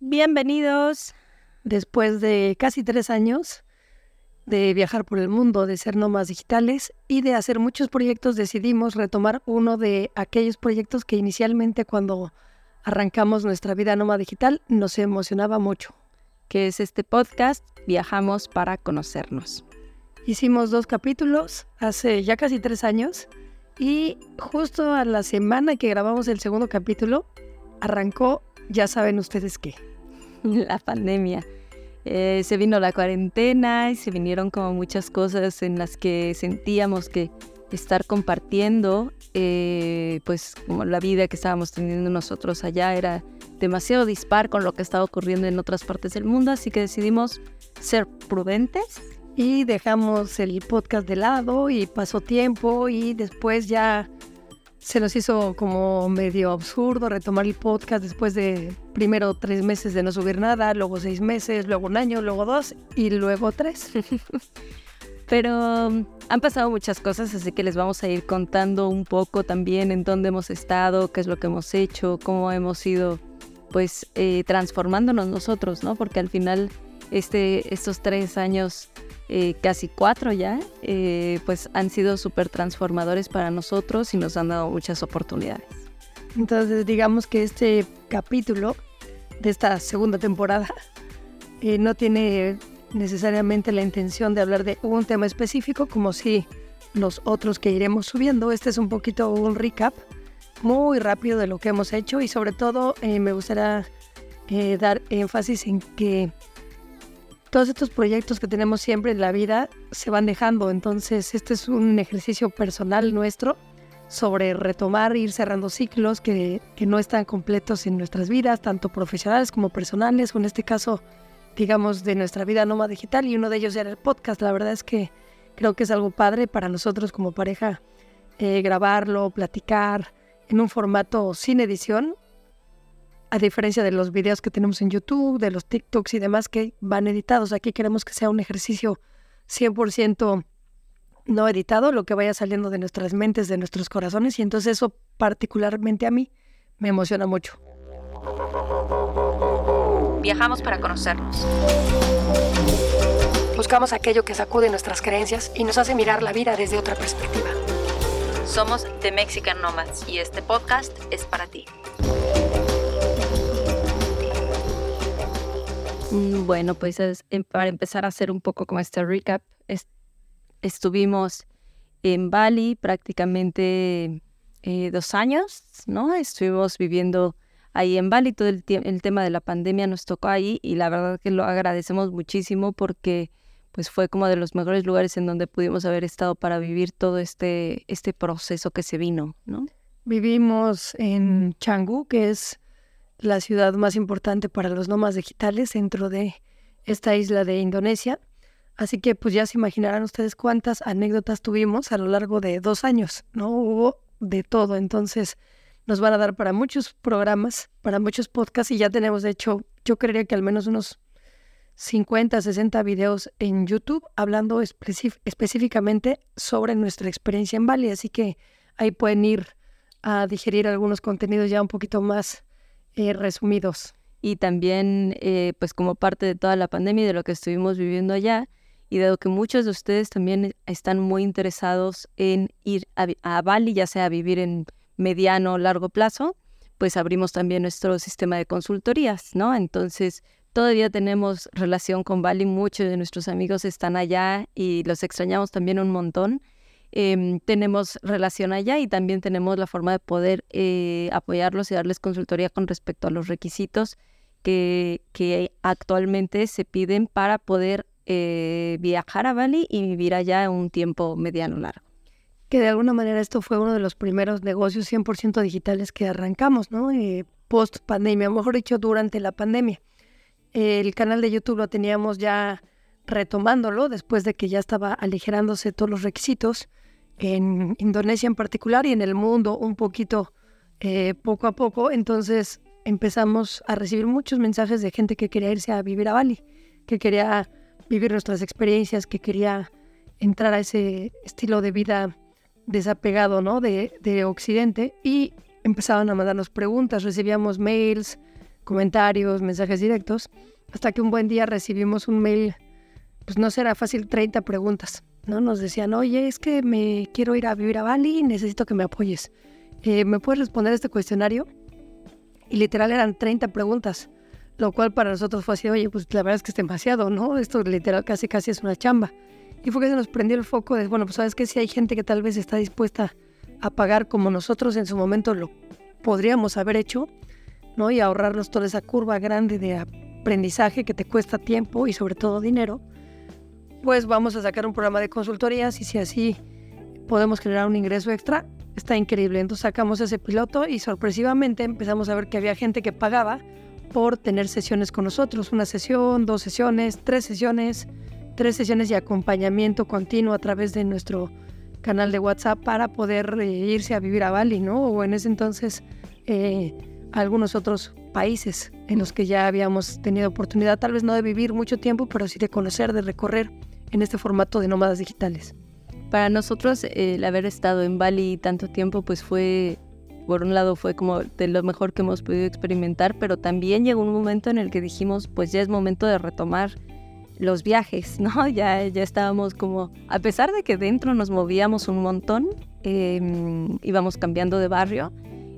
Bienvenidos. Después de casi tres años de viajar por el mundo, de ser nómadas digitales y de hacer muchos proyectos, decidimos retomar uno de aquellos proyectos que inicialmente cuando arrancamos nuestra vida nómada digital nos emocionaba mucho. Que es este podcast Viajamos para conocernos. Hicimos dos capítulos hace ya casi tres años y justo a la semana que grabamos el segundo capítulo arrancó, ya saben ustedes qué. La pandemia. Eh, se vino la cuarentena y se vinieron como muchas cosas en las que sentíamos que estar compartiendo, eh, pues como la vida que estábamos teniendo nosotros allá era demasiado dispar con lo que estaba ocurriendo en otras partes del mundo, así que decidimos ser prudentes. Y dejamos el podcast de lado y pasó tiempo y después ya se nos hizo como medio absurdo retomar el podcast después de primero tres meses de no subir nada, luego seis meses, luego un año, luego dos y luego tres. Pero um, han pasado muchas cosas, así que les vamos a ir contando un poco también en dónde hemos estado, qué es lo que hemos hecho, cómo hemos ido pues eh, transformándonos nosotros, ¿no? Porque al final este, estos tres años eh, casi cuatro ya, eh, pues han sido súper transformadores para nosotros y nos han dado muchas oportunidades. Entonces digamos que este capítulo de esta segunda temporada eh, no tiene necesariamente la intención de hablar de un tema específico como si los otros que iremos subiendo. Este es un poquito un recap muy rápido de lo que hemos hecho y sobre todo me gustaría dar énfasis en que todos estos proyectos que tenemos siempre en la vida se van dejando. Entonces, este es un ejercicio personal nuestro sobre retomar, ir cerrando ciclos que, que no están completos en nuestras vidas, tanto profesionales como personales, o en este caso, digamos, de nuestra vida nómada digital, y uno de ellos era el podcast. La verdad es que creo que es algo padre para nosotros como pareja eh, grabarlo, platicar en un formato sin edición, a diferencia de los videos que tenemos en YouTube, de los TikToks y demás que van editados, aquí queremos que sea un ejercicio 100% no editado, lo que vaya saliendo de nuestras mentes, de nuestros corazones, y entonces eso particularmente a mí me emociona mucho. Viajamos para conocernos. Buscamos aquello que sacude nuestras creencias y nos hace mirar la vida desde otra perspectiva. Somos The Mexican Nomads y este podcast es para ti. Bueno, pues em, para empezar a hacer un poco como este recap, estuvimos en Bali prácticamente eh, dos años, ¿no? Estuvimos viviendo ahí en Bali, todo el, el, tema de la pandemia nos tocó ahí y la verdad que lo agradecemos muchísimo porque pues fue como de los mejores lugares en donde pudimos haber estado para vivir todo este, este proceso que se vino, ¿no? Vivimos en Canggu, que es la ciudad más importante para los nómadas digitales dentro de esta isla de Indonesia. Así que pues ya se imaginarán ustedes cuántas anécdotas tuvimos a lo largo de dos años, ¿no? Hubo de todo, entonces nos van a dar para muchos programas, para muchos podcasts y ya tenemos, de hecho, yo creería que al menos unos 50, 60 videos en YouTube hablando específicamente sobre nuestra experiencia en Bali, así que ahí pueden ir a digerir algunos contenidos ya un poquito más eh, resumidos. Y también, eh, pues como parte de toda la pandemia y de lo que estuvimos viviendo allá, y dado que muchos de ustedes también están muy interesados en ir a, Bali, ya sea a vivir en mediano o largo plazo, pues abrimos también nuestro sistema de consultorías, ¿no? Entonces, todavía tenemos relación con Bali, muchos de nuestros amigos están allá y los extrañamos también un montón. Em, tenemos relación allá y también tenemos la forma de poder eh, apoyarlos y darles consultoría con respecto a los requisitos que, actualmente se piden para poder eh, viajar a Bali y vivir allá un tiempo mediano largo. Que de alguna manera esto fue uno de los primeros negocios 100% digitales que arrancamos, ¿no? Eh, post pandemia, mejor dicho, durante la pandemia. el canal de YouTube lo teníamos ya retomándolo después de que ya estaba aligerándose todos los requisitos en Indonesia en particular y en el mundo un poquito eh, poco a poco. Entonces empezamos a recibir muchos mensajes de gente que quería irse a vivir a Bali, que quería vivir nuestras experiencias, que quería entrar a ese estilo de vida desapegado ¿no? de, de Occidente y empezaban a mandarnos preguntas, recibíamos mails comentarios, mensajes directos, hasta que un buen día recibimos un mail, pues no será fácil, 30 preguntas, ¿no? Nos decían, oye, es que me quiero ir a vivir a Bali y necesito que me apoyes. Eh, ¿Me puedes responder este cuestionario? Y literal eran 30 preguntas, lo cual para nosotros fue así, oye, pues la verdad es que es demasiado, ¿no? Esto literal casi casi es una chamba. Y fue que se nos prendió el foco de, bueno, pues sabes que si hay gente que tal vez está dispuesta a pagar como nosotros en su momento lo podríamos haber hecho, ¿no? Y ahorrarnos toda esa curva grande de aprendizaje que te cuesta tiempo y sobre todo dinero, pues vamos a sacar un programa de consultorías y si así podemos generar un ingreso extra, está increíble. Entonces sacamos ese piloto y sorpresivamente empezamos a ver que había gente que pagaba por tener sesiones con nosotros, una sesión, dos sesiones, tres sesiones, tres sesiones de acompañamiento continuo a través de nuestro canal de WhatsApp para poder eh, irse a vivir a Bali, ¿no? O en ese entonces eh, algunos otros países en los que ya habíamos tenido oportunidad, tal vez no de vivir mucho tiempo, pero sí de conocer, de recorrer en este formato de nómadas digitales. Para nosotros el haber estado en Bali tanto tiempo, pues fue, por un lado fue como de lo mejor que hemos podido experimentar, pero también llegó un momento en el que dijimos, pues ya es momento de retomar los viajes, ¿no? Ya, ya estábamos como, a pesar de que dentro nos movíamos un montón, em, íbamos cambiando de barrio,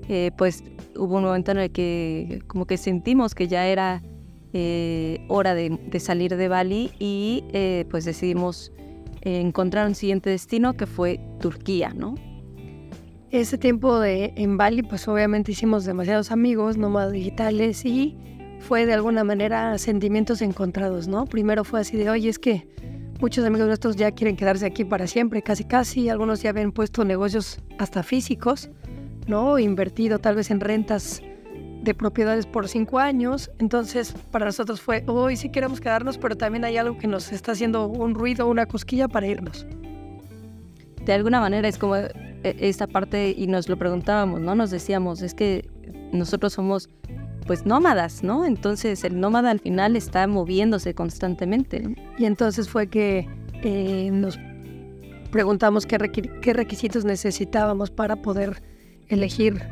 eh, pues hubo un momento en el que como que sentimos que ya era eh, hora de, salir de Bali y eh, pues decidimos encontrar un siguiente destino que fue Turquía, ¿no? Ese tiempo de, en Bali pues obviamente hicimos demasiados amigos, nómadas digitales y fue de alguna manera sentimientos encontrados, ¿no? Primero fue así de, oye, es que muchos amigos nuestros ya quieren quedarse aquí para siempre, casi casi, algunos ya habían puesto negocios hasta físicos, ¿no? Invertido tal vez en rentas de propiedades por cinco años. Entonces, para nosotros fue, hoy sí queremos quedarnos, pero también hay algo que nos está haciendo un ruido, una cosquilla para irnos. De alguna manera es como eh, esta parte, y nos lo preguntábamos, ¿no? Nos decíamos, es que nosotros somos pues nómadas, ¿no? Entonces el nómada al final está moviéndose constantemente. Y entonces fue que eh, nos preguntamos qué requisitos necesitábamos para poder elegir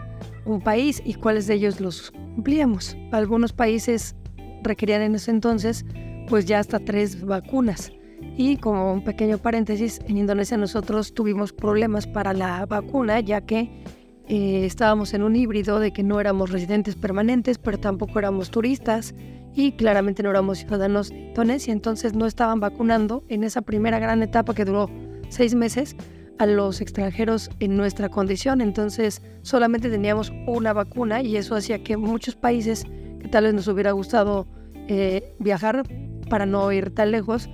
un país y cuáles de ellos los cumplíamos. Algunos países requerían en ese entonces pues ya hasta tres vacunas. Y como un pequeño paréntesis, en Indonesia nosotros tuvimos problemas para la vacuna ya que eh, estábamos en un híbrido de que no éramos residentes permanentes, pero tampoco éramos turistas y claramente no éramos ciudadanos de Indonesia, entonces no estaban vacunando en esa primera gran etapa que duró seis meses a los extranjeros en nuestra condición. Entonces solamente teníamos una vacuna y eso hacía que muchos países que tal vez nos hubiera gustado eh, viajar para no ir tan lejos,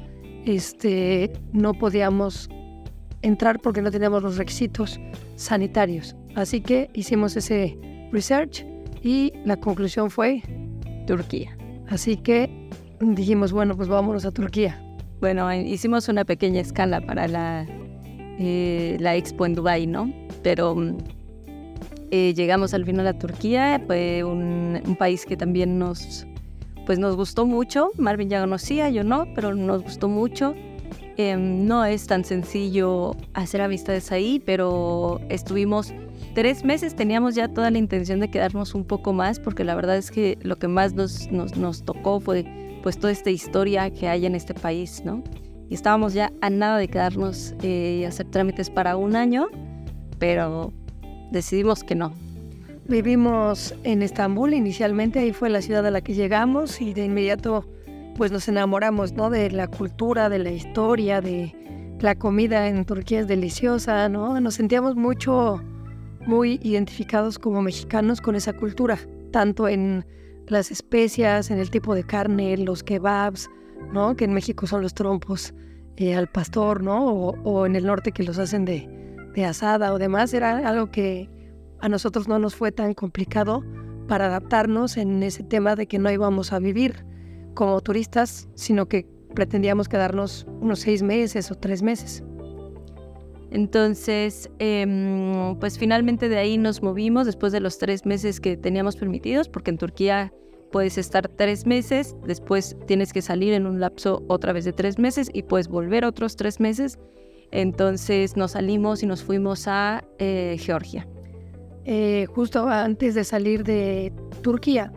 este, no podíamos entrar porque no teníamos los requisitos sanitarios. Así que hicimos ese research y la conclusión fue Turquía. Así que dijimos, bueno, pues vámonos a Turquía. Bueno, hicimos una pequeña escala para la eh, la expo en Dubai, ¿no? Pero mm, eh, llegamos al final a Turquía, fue un, país que también nos, pues nos gustó mucho. Marvin ya conocía, yo no, pero nos gustó mucho. Em, no es tan sencillo hacer amistades ahí, pero estuvimos tres meses, teníamos ya toda la intención de quedarnos un poco más, porque la verdad es que lo que más nos, nos, nos tocó fue pues toda esta historia que hay en este país, ¿no? Y estábamos ya a nada de quedarnos eh, y hacer trámites para un año, pero decidimos que no. Vivimos en Estambul inicialmente, ahí fue la ciudad a la que llegamos y de inmediato pues nos enamoramos, ¿no? De la cultura, de la historia, de la comida en Turquía es deliciosa, ¿no? Nos sentíamos mucho, muy identificados como mexicanos con esa cultura, tanto en las especias, en el tipo de carne, los kebabs, ¿no? Que en México son los trompos eh, al pastor, ¿no? O, en el norte que los hacen de, asada o demás. Era algo que a nosotros no nos fue tan complicado para adaptarnos en ese tema de que no íbamos a vivir como turistas, sino que pretendíamos quedarnos unos seis meses o tres meses. Entonces, em, pues finalmente de ahí nos movimos después de los tres meses que teníamos permitidos, porque en Turquía puedes estar tres meses, después tienes que salir en un lapso otra vez de tres meses y puedes volver otros tres meses. Entonces nos salimos y nos fuimos a eh, Georgia. Eh, justo antes de salir de Turquía,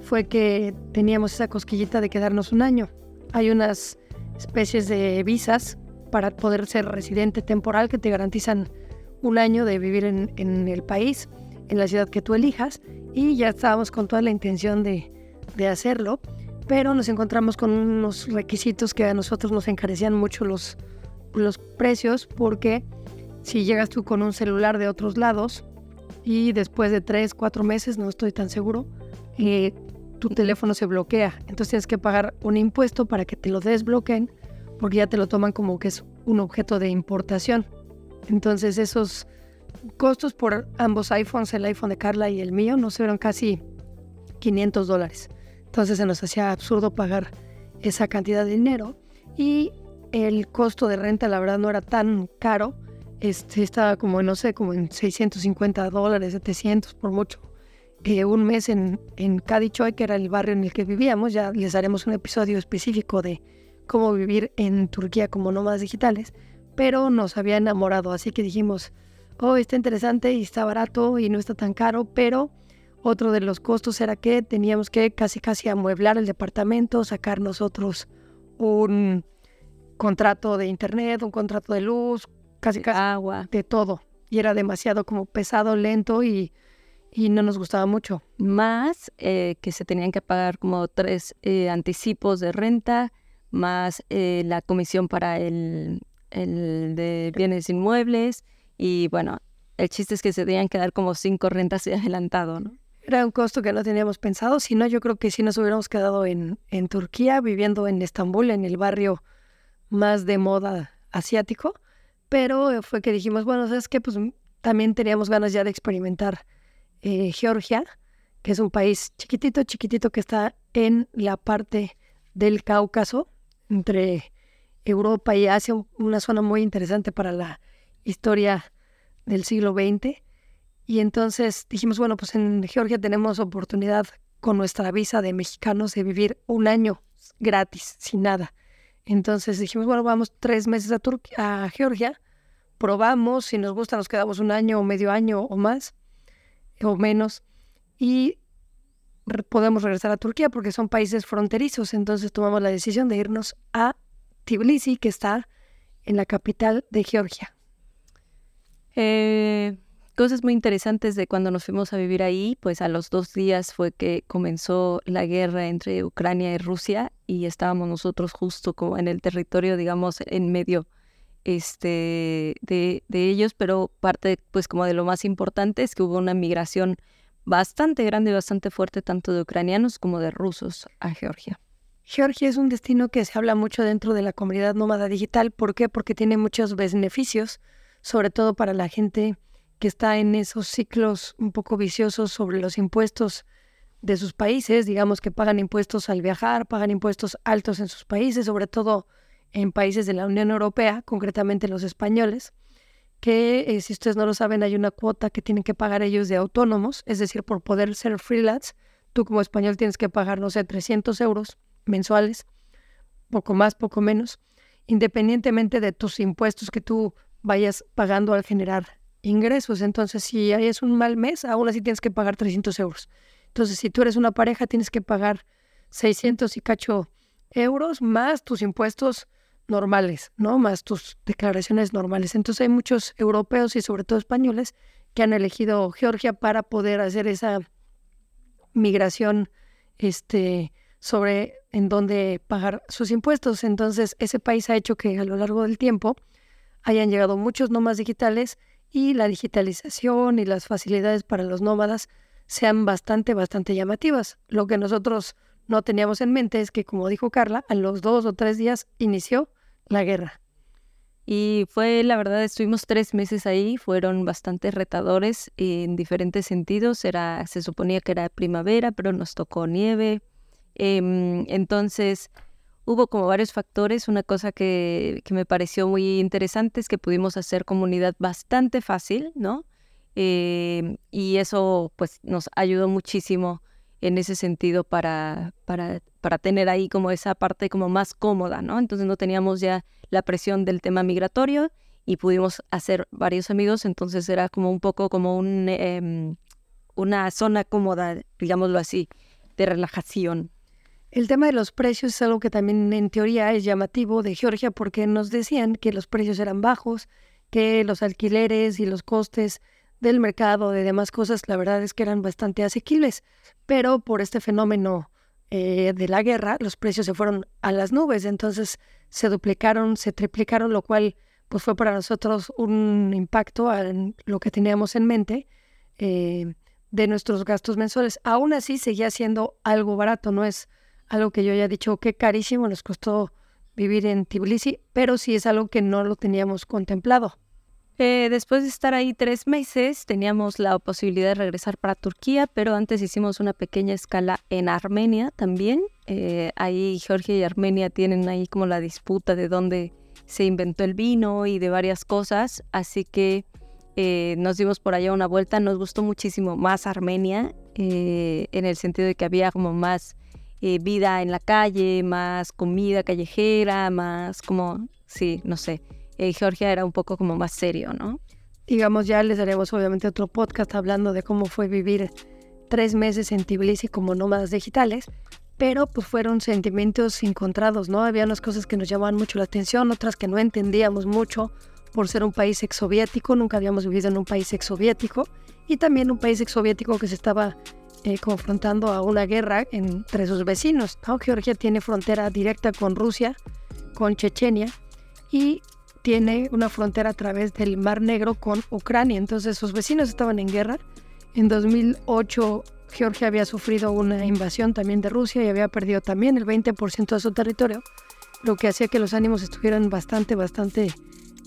fue que teníamos esa cosquillita de quedarnos un año. Hay unas especies de visas para poder ser residente temporal que te garantizan un año de vivir en, en el país, en la ciudad que tú elijas, y ya estábamos con toda la intención de, de hacerlo, pero nos encontramos con unos requisitos que a nosotros nos encarecían mucho los, los precios, porque si llegas tú con un celular de otros lados y después de tres, cuatro meses, no estoy tan seguro, eh, tu teléfono se bloquea. Entonces tienes que pagar un impuesto para que te lo desbloqueen porque ya te lo toman como que es un objeto de importación. Entonces esos costos por ambos iPhones, el iPhone de Carla y el mío, nos fueron casi 500 dólares. Entonces se nos hacía absurdo pagar esa cantidad de dinero y el costo de renta la verdad no era tan caro este, estaba como, no sé, como en 650 dólares, 700 por mucho. Eh, un mes en, en Cadichoy, que era el barrio en el que vivíamos, ya les haremos un episodio específico de cómo vivir en Turquía como nómadas digitales, pero nos había enamorado, así que dijimos, oh, está interesante y está barato y no está tan caro, pero otro de los costos era que teníamos que casi casi amueblar el departamento, sacar nosotros un contrato de internet, un contrato de luz, casi casi agua, de todo. Y era demasiado como pesado, lento y, y no nos gustaba mucho. Más eh, que se tenían que pagar como tres eh, anticipos de renta, más eh, la comisión para el, el de bienes inmuebles y bueno, el chiste es que se tenían que dar como cinco rentas de adelantado, ¿no? Era un costo que no teníamos pensado, si no yo creo que si nos hubiéramos quedado en, en Turquía, viviendo en Estambul, en el barrio más de moda asiático, pero fue que dijimos, bueno, ¿sabes qué? Pues también teníamos ganas ya de experimentar eh, Georgia, que es un país chiquitito, chiquitito que está en la parte del Cáucaso, entre Europa y Asia, una zona muy interesante para la historia del siglo XX. Y entonces dijimos, bueno, pues en Georgia tenemos oportunidad con nuestra visa de mexicanos de vivir un año gratis, sin nada. Entonces dijimos, bueno, vamos tres meses a, a Georgia, probamos, si nos gusta nos quedamos un año o medio año o más o menos y podemos regresar a Turquía porque son países fronterizos. Entonces tomamos la decisión de irnos a Tbilisi, que está en la capital de Georgia. Eh, cosas muy interesantes de cuando nos fuimos a vivir ahí, pues a los dos días fue que comenzó la guerra entre Ucrania y Rusia y estábamos nosotros justo como en el territorio, digamos, en medio este, de, de ellos, pero parte pues como de lo más importante es que hubo una migración bastante grande y bastante fuerte tanto de ucranianos como de rusos a Georgia. Georgia es un destino que se habla mucho dentro de la comunidad nómada digital. ¿Por qué? Porque tiene muchos beneficios, sobre todo para la gente que está en esos ciclos un poco viciosos sobre los impuestos de sus países, digamos que pagan impuestos al viajar, pagan impuestos altos en sus países, sobre todo en países de la Unión Europea, concretamente los españoles, que eh, si ustedes no lo saben hay una cuota que tienen que pagar ellos de autónomos, es decir, por poder ser freelance, tú como español tienes que pagar, no sé, 300 euros mensuales, poco más, poco menos, independientemente de tus impuestos que tú vayas pagando al generar ingresos. Entonces, si es un mal mes, aún así tienes que pagar 300 euros. Entonces, si tú eres una pareja, tienes que pagar 600 y cacho euros más tus impuestos normales, ¿no? Más tus declaraciones normales. Entonces, hay muchos europeos y sobre todo españoles que han elegido Georgia para poder hacer esa migración este, sobre en dónde pagar sus impuestos. Entonces, ese país ha hecho que a lo largo del tiempo hayan llegado muchos nómadas digitales y la digitalización y las facilidades para los nómadas sean bastante, bastante llamativas. Lo que nosotros no teníamos en mente es que, como dijo Carla, a los dos o tres días inició la guerra. Y fue, la verdad, estuvimos tres meses ahí, fueron bastante retadores en diferentes sentidos. Era, se suponía que era primavera, pero nos tocó nieve. Em, entonces, hubo como varios factores. Una cosa que, me pareció muy interesante es que pudimos hacer comunidad bastante fácil, ¿no? Eh, y eso pues nos ayudó muchísimo en ese sentido para, para, para tener ahí como esa parte como más cómoda, ¿no? Entonces no teníamos ya la presión del tema migratorio y pudimos hacer varios amigos, entonces era como un poco como un, em, una zona cómoda, digámoslo así de relajación. El tema de los precios es algo que también en teoría es llamativo de Georgia porque nos decían que los precios eran bajos, que los alquileres y los costes del mercado, de demás cosas, la verdad es que eran bastante asequibles, pero por este fenómeno eh, de la guerra, los precios se fueron a las nubes, entonces se duplicaron, se triplicaron, lo cual pues fue para nosotros un impacto en lo que teníamos en mente eh, de nuestros gastos mensuales. Aún así seguía siendo algo barato, no es algo que yo haya dicho que carísimo nos costó vivir en Tbilisi, pero sí es algo que no lo teníamos contemplado. Eh, después de estar ahí tres meses, teníamos la posibilidad de regresar para Turquía, pero antes hicimos una pequeña escala en Armenia también. Eh, ahí Georgia y Armenia tienen ahí como la disputa de dónde se inventó el vino y de varias cosas, así que eh, nos dimos por allá una vuelta. Nos gustó muchísimo más Armenia, en el sentido de que había como más eh, vida en la calle, más comida callejera, más como, sí, no sé. Eh, Georgia era un poco como más serio, ¿no? Digamos, ya les daremos obviamente otro podcast hablando de cómo fue vivir tres meses en Tbilisi como nómadas digitales, pero pues fueron sentimientos encontrados, ¿no? Había unas cosas que nos llamaban mucho la atención, otras que no entendíamos mucho por ser un país exsoviético, nunca habíamos vivido en un país exsoviético, y también un país exsoviético que se estaba eh, confrontando a una guerra entre sus vecinos. Georgia tiene frontera directa con Rusia, con Chechenia y tiene una frontera a través del Mar Negro con Ucrania. Entonces sus vecinos estaban en guerra. En 2008 Georgia había sufrido una invasión también de Rusia y había perdido también el 20% de su territorio, lo que hacía que los ánimos estuvieran bastante, bastante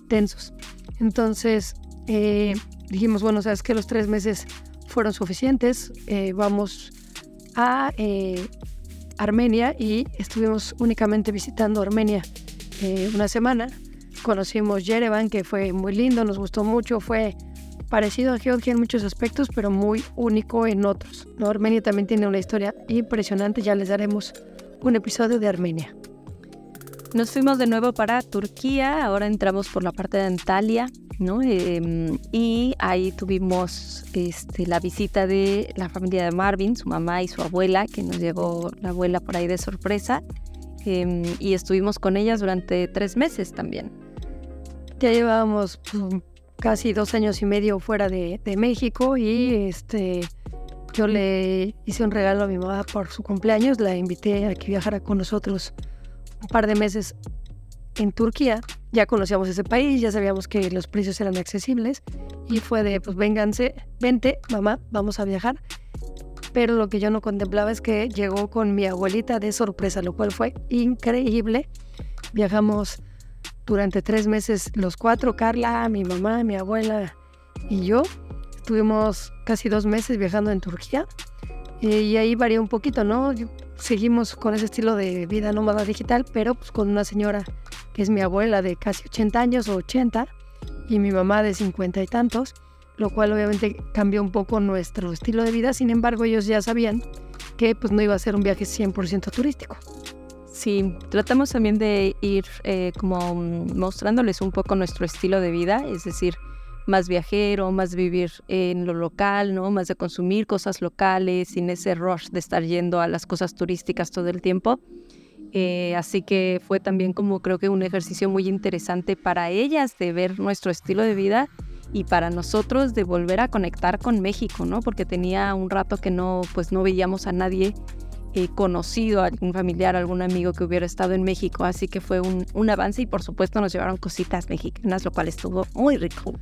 tensos. Entonces eh, dijimos, bueno, sabes que los tres meses fueron suficientes. Eh, vamos a eh, Armenia y estuvimos únicamente visitando Armenia una semana. Conocimos Yerevan, que fue muy lindo, nos gustó mucho, fue parecido a Georgia en muchos aspectos, pero muy único en otros. Armenia también tiene una historia impresionante, ya les daremos un episodio de Armenia. Nos fuimos de nuevo para Turquía, ahora entramos por la parte de Antalya, ¿no? Em, y ahí tuvimos este, la visita de la familia de Marvin, su mamá y su abuela, que nos llegó la abuela por ahí de sorpresa. Em, y estuvimos con ellas durante tres meses también. Ya llevábamos pues, casi dos años y medio fuera de, de, México y este, yo le hice un regalo a mi mamá por su cumpleaños, la invité a que viajara con nosotros un par de meses en Turquía ya conocíamos ese país, ya sabíamos que los precios eran accesibles y fue de, pues vénganse, vente, mamá, vamos a viajar. Pero lo que yo no contemplaba es que llegó con mi abuelita de sorpresa, lo cual fue increíble. Viajamos durante tres meses los cuatro, Carla, mi mamá, mi abuela y yo. Estuvimos casi dos meses viajando en Turquía eh, y ahí varió un poquito, ¿no? Seguimos con ese estilo de vida nómada digital, pero pues con una señora que es mi abuela de casi 80 años o 80 y mi mamá de 50 y tantos, lo cual obviamente cambió un poco nuestro estilo de vida. Sin embargo, ellos ya sabían que pues no iba a ser un viaje 100% turístico. Sí, tratamos también de ir eh, como mostrándoles un poco nuestro estilo de vida, es decir, más viajero, más vivir en lo local, ¿no? Más de consumir cosas locales, sin ese rush de estar yendo a las cosas turísticas todo el tiempo. Eh, así que fue también como creo que un ejercicio muy interesante para ellas de ver nuestro estilo de vida y para nosotros de volver a conectar con México, ¿no? Porque tenía un rato que no, pues no veíamos a nadie eh, conocido, algún familiar, algún amigo que hubiera estado en México, así que fue un, un avance y por supuesto nos llevaron cositas mexicanas, lo cual estuvo muy rico.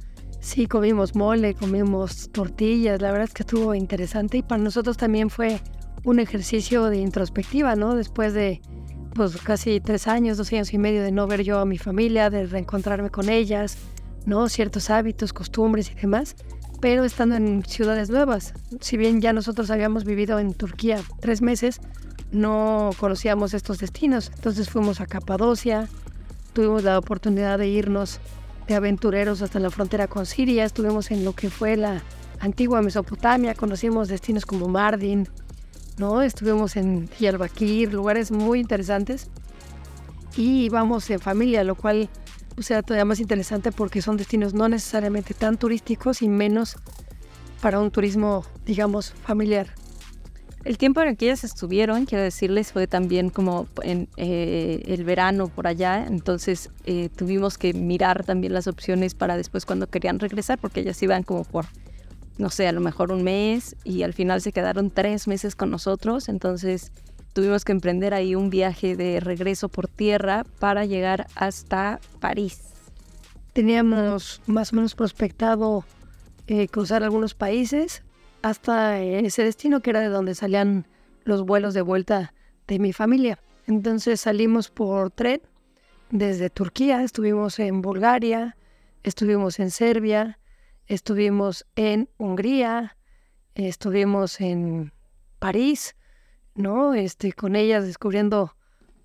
Sí, comimos mole, comimos tortillas, la verdad es que estuvo interesante y para nosotros también fue un ejercicio de introspectiva, ¿no? Después de pues casi tres años, dos años y medio de no ver yo a mi familia, de reencontrarme con ellas, ¿no? Ciertos hábitos, costumbres y demás, pero estando en ciudades nuevas. Si bien ya nosotros habíamos vivido en Turquía tres meses, no conocíamos estos destinos. Entonces fuimos a Capadocia, tuvimos la oportunidad de irnos aventureros hasta la frontera con Siria, estuvimos en lo que fue la antigua Mesopotamia, conocimos destinos como Mardin, ¿no? Estuvimos en Diyarbakir, lugares muy interesantes. Y íbamos en familia, lo cual o sea todavía más interesante porque son destinos no necesariamente tan turísticos y menos para un turismo, digamos, familiar. El tiempo en el que ellas estuvieron, quiero decirles, fue también como en eh, el verano por allá, entonces eh, tuvimos que mirar también las opciones para después cuando querían regresar, porque ellas iban como por, no sé, a lo mejor un mes y al final se quedaron tres meses con nosotros, entonces tuvimos que emprender ahí un viaje de regreso por tierra para llegar hasta París. Teníamos más o menos prospectado eh, cruzar algunos países hasta ese destino que era de donde salían los vuelos de vuelta de mi familia. Entonces salimos por tren desde Turquía, estuvimos en Bulgaria, estuvimos en Serbia, estuvimos en Hungría, estuvimos en París, ¿no? Este, con ellas descubriendo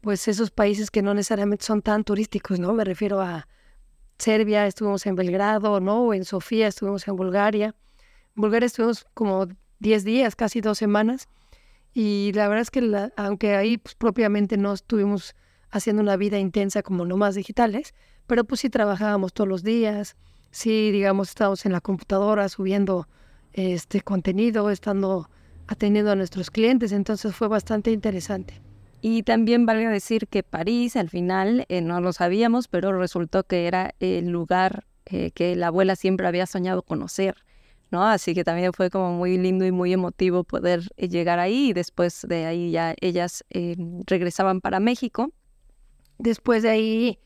pues esos países que no necesariamente son tan turísticos, ¿no? Me refiero a Serbia, estuvimos en Belgrado, ¿no? O en Sofía, estuvimos en Bulgaria. Bulgaria estuvimos como 10 días, casi dos semanas. Y la verdad es que aunque ahí pues, propiamente no estuvimos haciendo una vida intensa como nomás digitales, pero pues sí trabajábamos todos los días, sí, digamos, estábamos en la computadora subiendo este contenido, estando atendiendo a nuestros clientes, entonces fue bastante interesante. Y también valga decir que París al final eh, no lo sabíamos, pero resultó que era el lugar eh, que la abuela siempre había soñado conocer. ¿No? Así que también fue como muy lindo y muy emotivo poder eh, llegar ahí y después de ahí ya ellas eh, regresaban para México. Después de ahí,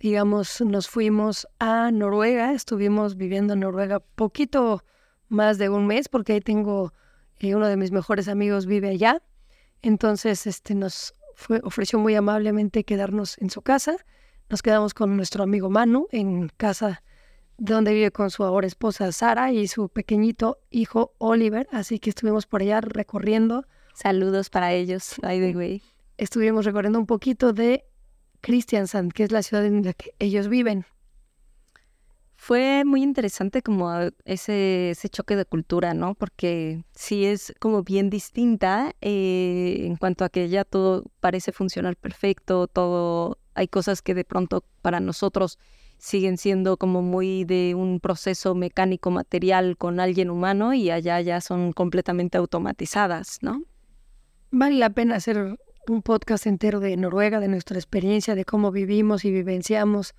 digamos, nos fuimos a Noruega, estuvimos viviendo en Noruega poquito más de un mes porque ahí tengo, eh, uno de mis mejores amigos vive allá, entonces este, nos fue, ofreció muy amablemente quedarnos en su casa, nos quedamos con nuestro amigo Manu en casa donde vive con su ahora esposa Sara y su pequeñito hijo Oliver, así que estuvimos por allá recorriendo. Saludos para ellos, by the way. Estuvimos recorriendo un poquito de Kristiansand, que es la ciudad en la que ellos viven. Fue muy interesante como ese, ese choque de cultura, ¿no? Porque sí es como bien distinta eh, en cuanto a que ya todo parece funcionar perfecto, todo, hay cosas que de pronto para nosotros siguen siendo como muy de un proceso mecánico material con alguien humano y allá ya son completamente automatizadas, ¿no? Vale la pena hacer un podcast entero de Noruega, de nuestra experiencia, de cómo vivimos y vivenciamos,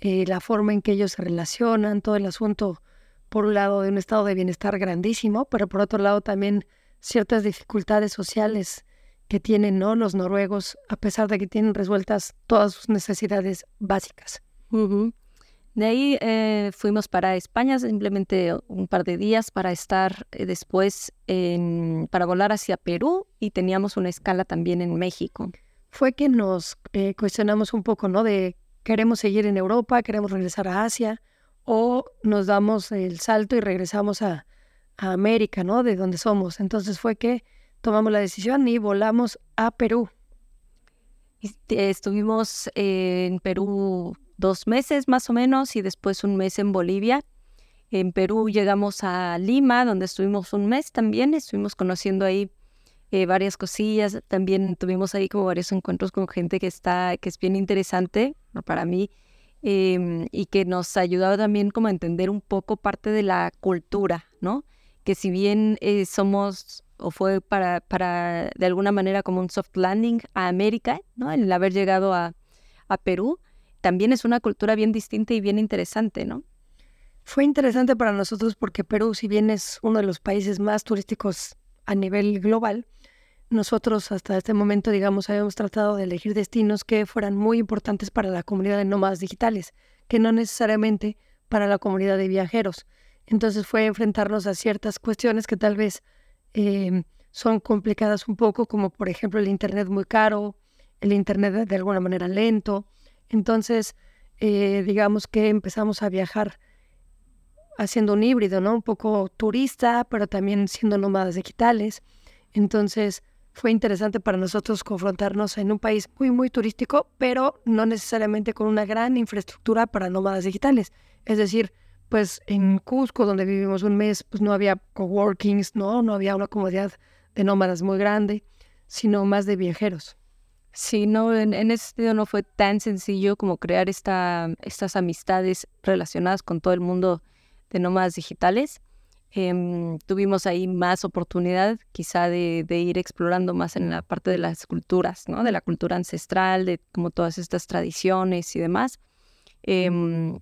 eh, la forma en que ellos se relacionan, todo el asunto, por un lado, de un estado de bienestar grandísimo, pero por otro lado también ciertas dificultades sociales que tienen ¿no? los noruegos, a pesar de que tienen resueltas todas sus necesidades básicas. De ahí eh, fuimos para España simplemente un par de días para estar eh, después en, para volar hacia Perú y teníamos una escala también en México. Fue que nos eh, cuestionamos un poco, ¿no? De queremos seguir en Europa, queremos regresar a Asia o nos damos el salto y regresamos a, a América, ¿no? De donde somos. Entonces fue que tomamos la decisión y volamos a Perú. Estuvimos en Perú dos meses más o menos y después un mes en Bolivia. En Perú llegamos a Lima, donde estuvimos un mes también, estuvimos conociendo ahí eh, varias cosillas, también tuvimos ahí como varios encuentros con gente que está, que es bien interesante para mí em, y que nos ayudaba también como a entender un poco parte de la cultura, ¿no? Que si bien eh, somos o fue para, para de alguna manera como un soft landing a América, ¿no? El haber llegado a, a Perú, también es una cultura bien distinta y bien interesante, ¿no? Fue interesante para nosotros porque Perú, si bien es uno de los países más turísticos a nivel global, nosotros hasta este momento, digamos, habíamos tratado de elegir destinos que fueran muy importantes para la comunidad de nómadas digitales, que no necesariamente para la comunidad de viajeros. Entonces fue enfrentarnos a ciertas cuestiones que tal vez eh, son complicadas un poco, como por ejemplo el Internet muy caro, el Internet de alguna manera lento, entonces, eh, digamos que empezamos a viajar haciendo un híbrido, ¿no? Un poco turista, pero también siendo nómadas digitales. Entonces, fue interesante para nosotros confrontarnos en un país muy, muy turístico, pero no necesariamente con una gran infraestructura para nómadas digitales. Es decir, pues en Cusco, donde vivimos un mes, pues no había coworkings, ¿no? No había una comunidad de nómadas muy grande, sino más de viajeros. Sí, no, en, ese sentido no fue tan sencillo como crear esta, estas amistades relacionadas con todo el mundo de nómadas digitales. Em, tuvimos ahí más oportunidad quizá de, ir explorando más en la parte de las culturas, ¿no? De la cultura ancestral, de como todas estas tradiciones y demás. Em,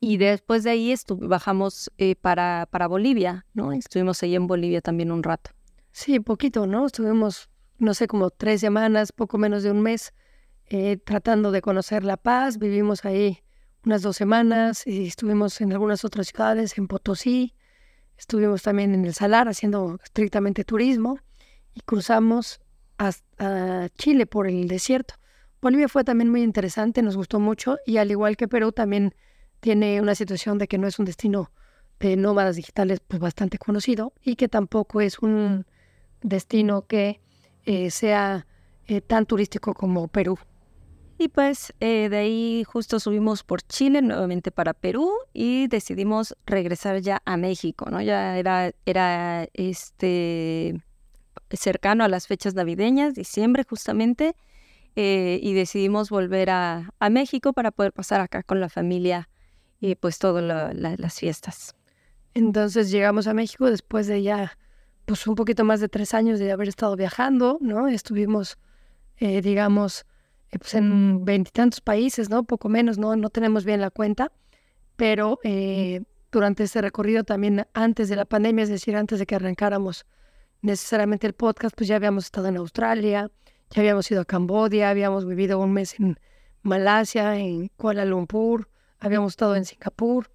y después de ahí bajamos eh, para, para Bolivia, ¿no? Estuvimos ahí en Bolivia también un rato. Sí, poquito, ¿no? Estuvimos, no sé, como tres semanas, poco menos de un mes, eh, tratando de conocer La Paz. Vivimos ahí unas dos semanas y estuvimos en algunas otras ciudades, en Potosí, Estuvimos también en el Salar haciendo estrictamente turismo y cruzamos hasta Chile por el desierto. Bolivia fue también muy interesante, nos gustó mucho y al igual que Perú también tiene una situación de que no es un destino de nómadas digitales pues bastante conocido y que tampoco es un destino que eh, sea eh, tan turístico como Perú. Y pues eh, de ahí justo subimos por Chile nuevamente para Perú y decidimos regresar ya a México, ¿no? Ya era, era este cercano a las fechas navideñas, diciembre justamente, eh, y decidimos volver a, México para poder pasar acá con la familia y pues todas las fiestas. Entonces llegamos a México después de ya pues un poquito más de tres años de haber estado viajando, ¿no? Estuvimos, eh, digamos, eh, pues en veintitantos países, ¿no? Poco menos, ¿no? No tenemos bien la cuenta, pero eh, durante este recorrido también antes de la pandemia, es decir, antes de que arrancáramos necesariamente el podcast, pues ya habíamos estado en Australia, ya habíamos ido a Cambodia, habíamos vivido un mes en Malasia, en Kuala Lumpur, habíamos estado en Singapur.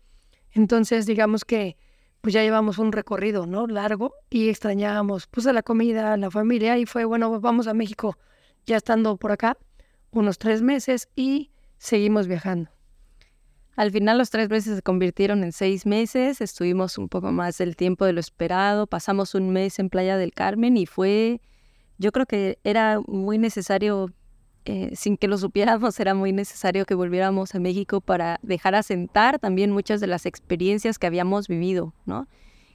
Entonces, digamos que pues ya llevamos un recorrido, ¿no? Largo y extrañábamos pues la comida, a la familia y fue, bueno, vamos a México ya estando por acá unos tres meses y seguimos viajando. Al final los tres meses se convirtieron en seis meses, estuvimos un poco más del tiempo de lo esperado, pasamos un mes en Playa del Carmen y fue, yo creo que era muy necesario, eh, sin que lo supiéramos, era muy necesario que volviéramos a México para dejar asentar también muchas de las experiencias que habíamos vivido, ¿no?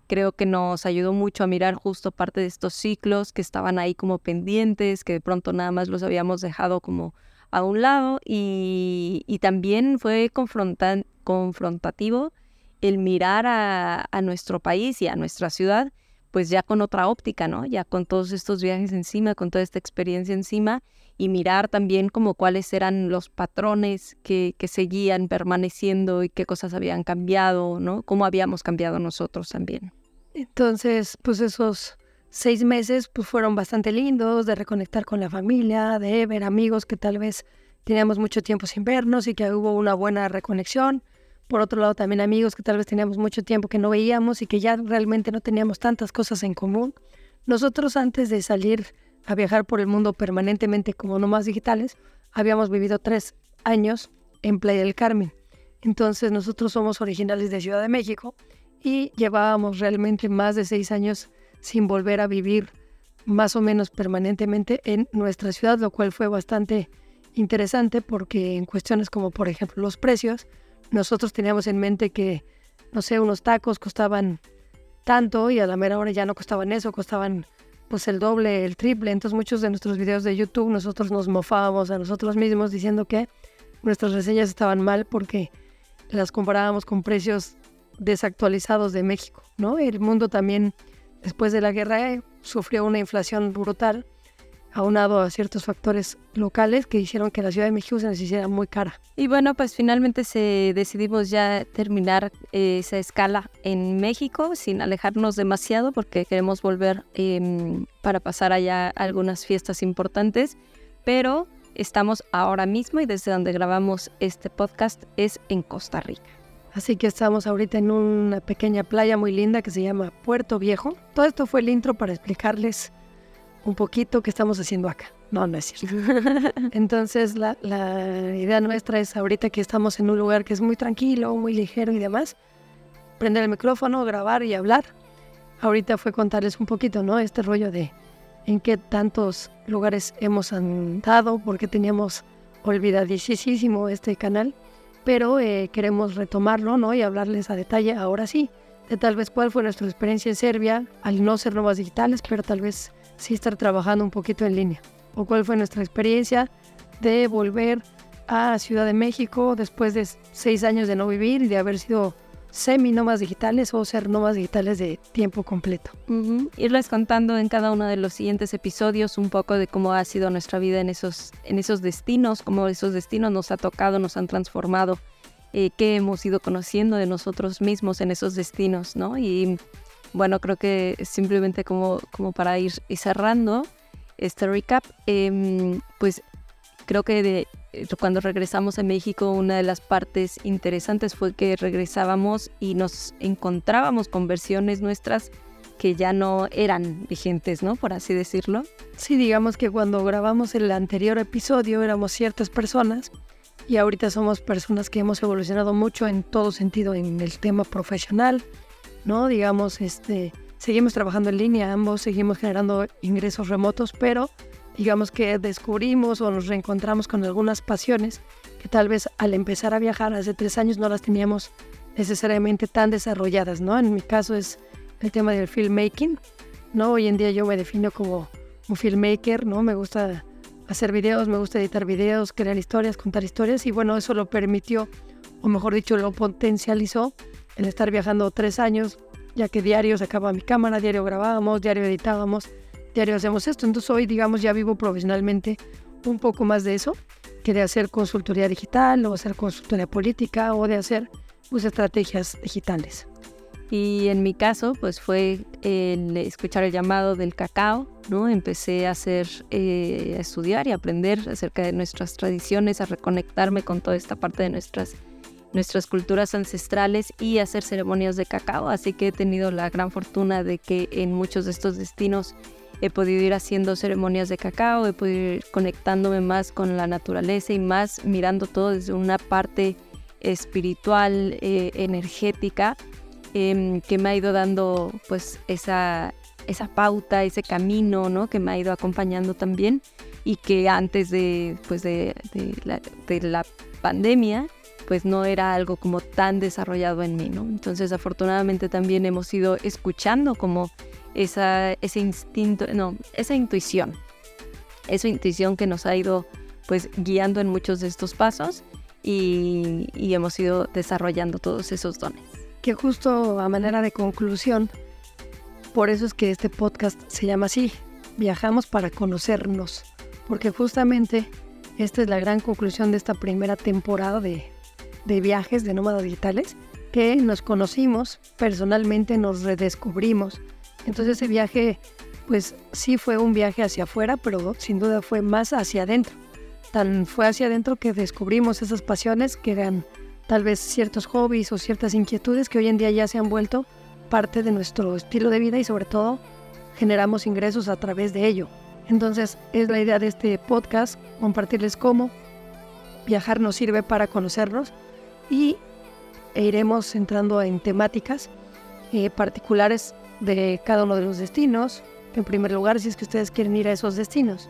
Creo que nos ayudó mucho a mirar justo parte de estos ciclos que estaban ahí como pendientes, que de pronto nada más los habíamos dejado como a un lado y, también fue confrontativo el mirar a, nuestro país y a nuestra ciudad, pues ya con otra óptica, ¿no? Ya con todos estos viajes encima, con toda esta experiencia encima y mirar también como cuáles eran los patrones que, que seguían permaneciendo y qué cosas habían cambiado, ¿no? Cómo habíamos cambiado nosotros también. Entonces, pues esos seis meses pues fueron bastante lindos de reconectar con la familia, de ver amigos que tal vez teníamos mucho tiempo sin vernos y que hubo una buena reconexión. Por otro lado, también amigos que tal vez teníamos mucho tiempo que no veíamos y que ya realmente no teníamos tantas cosas en común. Nosotros antes de salir a viajar por el mundo permanentemente como nomás digitales, habíamos vivido tres años en Playa del Carmen. Entonces nosotros somos originales de Ciudad de México y llevábamos realmente más de seis años sin volver a vivir más o menos permanentemente en nuestra ciudad, lo cual fue bastante interesante porque en cuestiones como por ejemplo los precios, nosotros teníamos en mente que, no sé, unos tacos costaban tanto y a la mera hora ya no costaban eso, costaban pues el doble, el triple. Entonces muchos de nuestros videos de YouTube nosotros nos mofábamos a nosotros mismos diciendo que nuestras reseñas estaban mal porque las comparábamos con precios desactualizados de México, ¿no? El mundo también después de la guerra eh, sufrió una inflación brutal, aunado a ciertos factores locales que hicieron que la Ciudad de México se nos hiciera muy cara. Y bueno, pues finalmente se decidimos ya terminar eh, esa escala en México sin alejarnos demasiado porque queremos volver em, para pasar allá algunas fiestas importantes, pero estamos ahora mismo y desde donde grabamos este podcast es en Costa Rica. Así que estamos ahorita en una pequeña playa muy linda que se llama Puerto Viejo. Todo esto fue el intro para explicarles un poquito qué estamos haciendo acá. No, no es cierto. Entonces la, idea nuestra es ahorita que estamos en un lugar que es muy tranquilo, muy ligero y demás, prender el micrófono, grabar y hablar. Ahorita fue contarles un poquito, ¿no? Este rollo de en qué tantos lugares hemos andado, porque teníamos olvidadísimo este canal pero eh, queremos retomarlo ¿no? y hablarles a detalle ahora sí, de tal vez cuál fue nuestra experiencia en Serbia al no ser nuevas digitales, pero tal vez sí estar trabajando un poquito en línea, o cuál fue nuestra experiencia de volver a Ciudad de México después de seis años de no vivir y de haber sido semi nómadas digitales o ser nómadas digitales de tiempo completo. Irles contando en cada uno de los siguientes episodios un poco de cómo ha sido nuestra vida en esos, en esos destinos, cómo esos destinos nos ha tocado, nos han transformado, eh, qué hemos ido conociendo de nosotros mismos en esos destinos, ¿no? Y bueno, creo que simplemente como, como para ir cerrando este recap, em, pues creo que eh, cuando regresamos a México, una de las partes interesantes fue que regresábamos y nos encontrábamos con versiones nuestras que ya no eran vigentes, ¿no? Por así decirlo. Sí, digamos que cuando grabamos el anterior episodio éramos ciertas personas y ahorita somos personas que hemos evolucionado mucho en todo sentido, en el tema profesional, ¿no? Digamos, este, seguimos trabajando en línea, ambos seguimos generando ingresos remotos, pero digamos que descubrimos o nos reencontramos con algunas pasiones que tal vez al empezar a viajar hace tres años no las teníamos necesariamente tan desarrolladas, ¿no? En mi caso es el tema del filmmaking, ¿no? Hoy en día yo me defino como un filmmaker, ¿no? Me gusta hacer videos, me gusta editar videos, crear historias, contar historias y bueno, eso lo permitió, o mejor dicho, lo potencializó el estar viajando tres años, ya que diario sacaba mi cámara, diario grabábamos, diario editábamos, diario hacemos esto. Entonces hoy, digamos, ya vivo profesionalmente un poco más de eso, que de hacer consultoría digital o hacer consultoría política o de hacer pues, estrategias digitales. Y en mi caso, pues fue el escuchar el llamado del cacao, ¿no? Empecé a hacer, eh, a estudiar y aprender acerca de nuestras tradiciones, a reconectarme con toda esta parte de nuestras, nuestras culturas ancestrales y hacer ceremonias de cacao. Así que he tenido la gran fortuna de que en muchos de estos destinos he podido ir haciendo ceremonias de cacao, he podido ir conectándome más con la naturaleza y más mirando todo desde una parte espiritual, eh, energética, em, que me ha ido dando pues esa, esa pauta, ese camino, ¿no? Que me ha ido acompañando también y que antes de, pues de, de la pandemia pues no era algo como tan desarrollado en mí, ¿no? Entonces afortunadamente también hemos ido escuchando como esa, ese instinto, no, esa intuición, esa intuición que nos ha ido pues guiando en muchos de estos pasos y, y hemos ido desarrollando todos esos dones. Que justo a manera de conclusión, por eso es que este podcast se llama así, viajamos para conocernos, porque justamente esta es la gran conclusión de esta primera temporada de, de viajes de nómadas digitales, que nos conocimos personalmente, nos redescubrimos, entonces ese viaje, pues sí fue un viaje hacia afuera, pero sin duda fue más hacia adentro. Tan fue hacia adentro que descubrimos esas pasiones que eran tal vez ciertos hobbies o ciertas inquietudes que hoy en día ya se han vuelto parte de nuestro estilo de vida y sobre todo generamos ingresos a través de ello. Entonces es la idea de este podcast compartirles cómo viajar nos sirve para conocernos y iremos entrando en temáticas eh, particulares de cada uno de los destinos. En primer lugar, si es que ustedes quieren ir a esos destinos.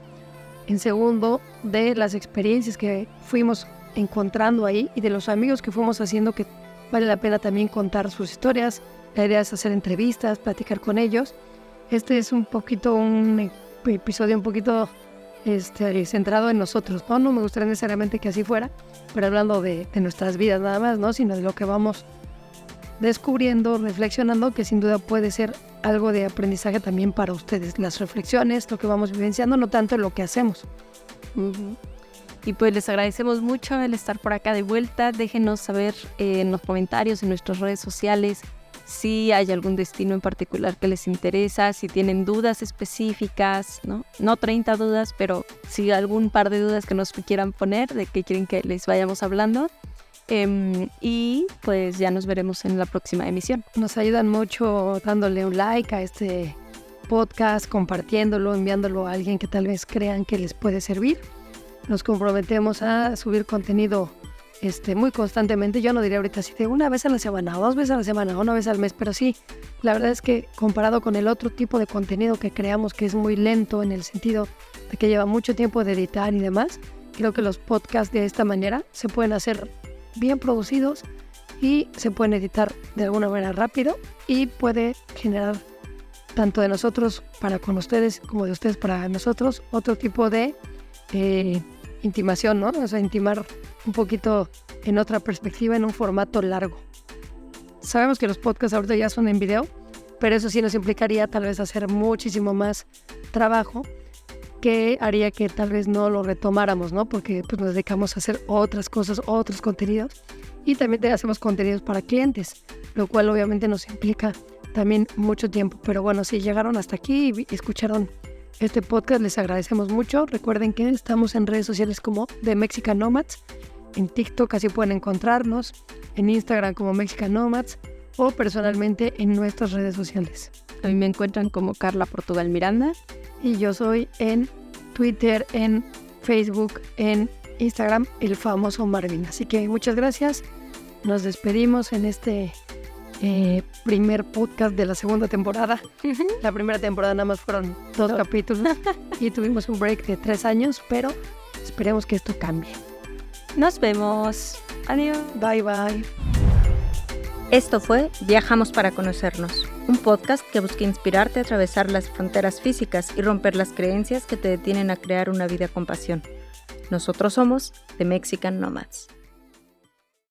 En segundo, de las experiencias que fuimos encontrando ahí y de los amigos que fuimos haciendo que vale la pena también contar sus historias. La idea es hacer entrevistas, platicar con ellos. Este es un poquito un episodio un poquito este, centrado en nosotros, ¿no? No me gustaría necesariamente que así fuera, pero hablando de, nuestras vidas nada más, ¿no? Sino de lo que vamos descubriendo, reflexionando, que sin duda puede ser algo de aprendizaje también para ustedes. Las reflexiones, lo que vamos vivenciando, no tanto lo que hacemos. Y pues les agradecemos mucho el estar por acá de vuelta. Déjenos saber eh, en los comentarios, en nuestras redes sociales, si hay algún destino en particular que les interesa, si tienen dudas específicas, ¿no? No 30 dudas, pero si algún par de dudas que nos quieran poner, de qué quieren que les vayamos hablando. Em, y pues ya nos veremos en la próxima emisión. Nos ayudan mucho dándole un like a este podcast, compartiéndolo, enviándolo a alguien que tal vez crean que les puede servir. Nos comprometemos a subir contenido este, muy constantemente. Yo no diría ahorita así de una vez a la semana, dos veces a la semana, una vez al mes, pero sí, la verdad es que comparado con el otro tipo de contenido que creamos, que es muy lento en el sentido de que lleva mucho tiempo de editar y demás, creo que los podcasts de esta manera se pueden hacer bien producidos y se pueden editar de alguna manera rápido y puede generar tanto de nosotros para con ustedes como de ustedes para nosotros otro tipo de eh, intimación, ¿no? O sea, intimar un poquito en otra perspectiva, en un formato largo. Sabemos que los podcasts ahorita ya son en video, pero eso sí nos implicaría tal vez hacer muchísimo más trabajo que haría que tal vez no lo retomáramos, ¿no? Porque pues, nos dedicamos a hacer otras cosas, otros contenidos y también hacemos contenidos para clientes, lo cual obviamente nos implica también mucho tiempo. Pero bueno, si llegaron hasta aquí y escucharon este podcast, les agradecemos mucho. Recuerden que estamos en redes sociales como The Mexican Nomads. En TikTok así pueden encontrarnos, en Instagram como Mexican Nomads o personalmente en nuestras redes sociales. A mí me encuentran como Carla Portugal Miranda. Y yo soy en Twitter, en Facebook, en Instagram, el famoso Marvin. Así que muchas gracias. Nos despedimos en este eh, primer podcast de la segunda temporada. La primera temporada nada más fueron dos capítulos y tuvimos un break de tres años, pero esperemos que esto cambie. Nos vemos. Adiós. Bye bye. Esto fue Viajamos para conocernos, un podcast que busca inspirarte a atravesar las fronteras físicas y romper las creencias que te detienen a crear una vida con pasión. Nosotros somos The Mexican Nomads.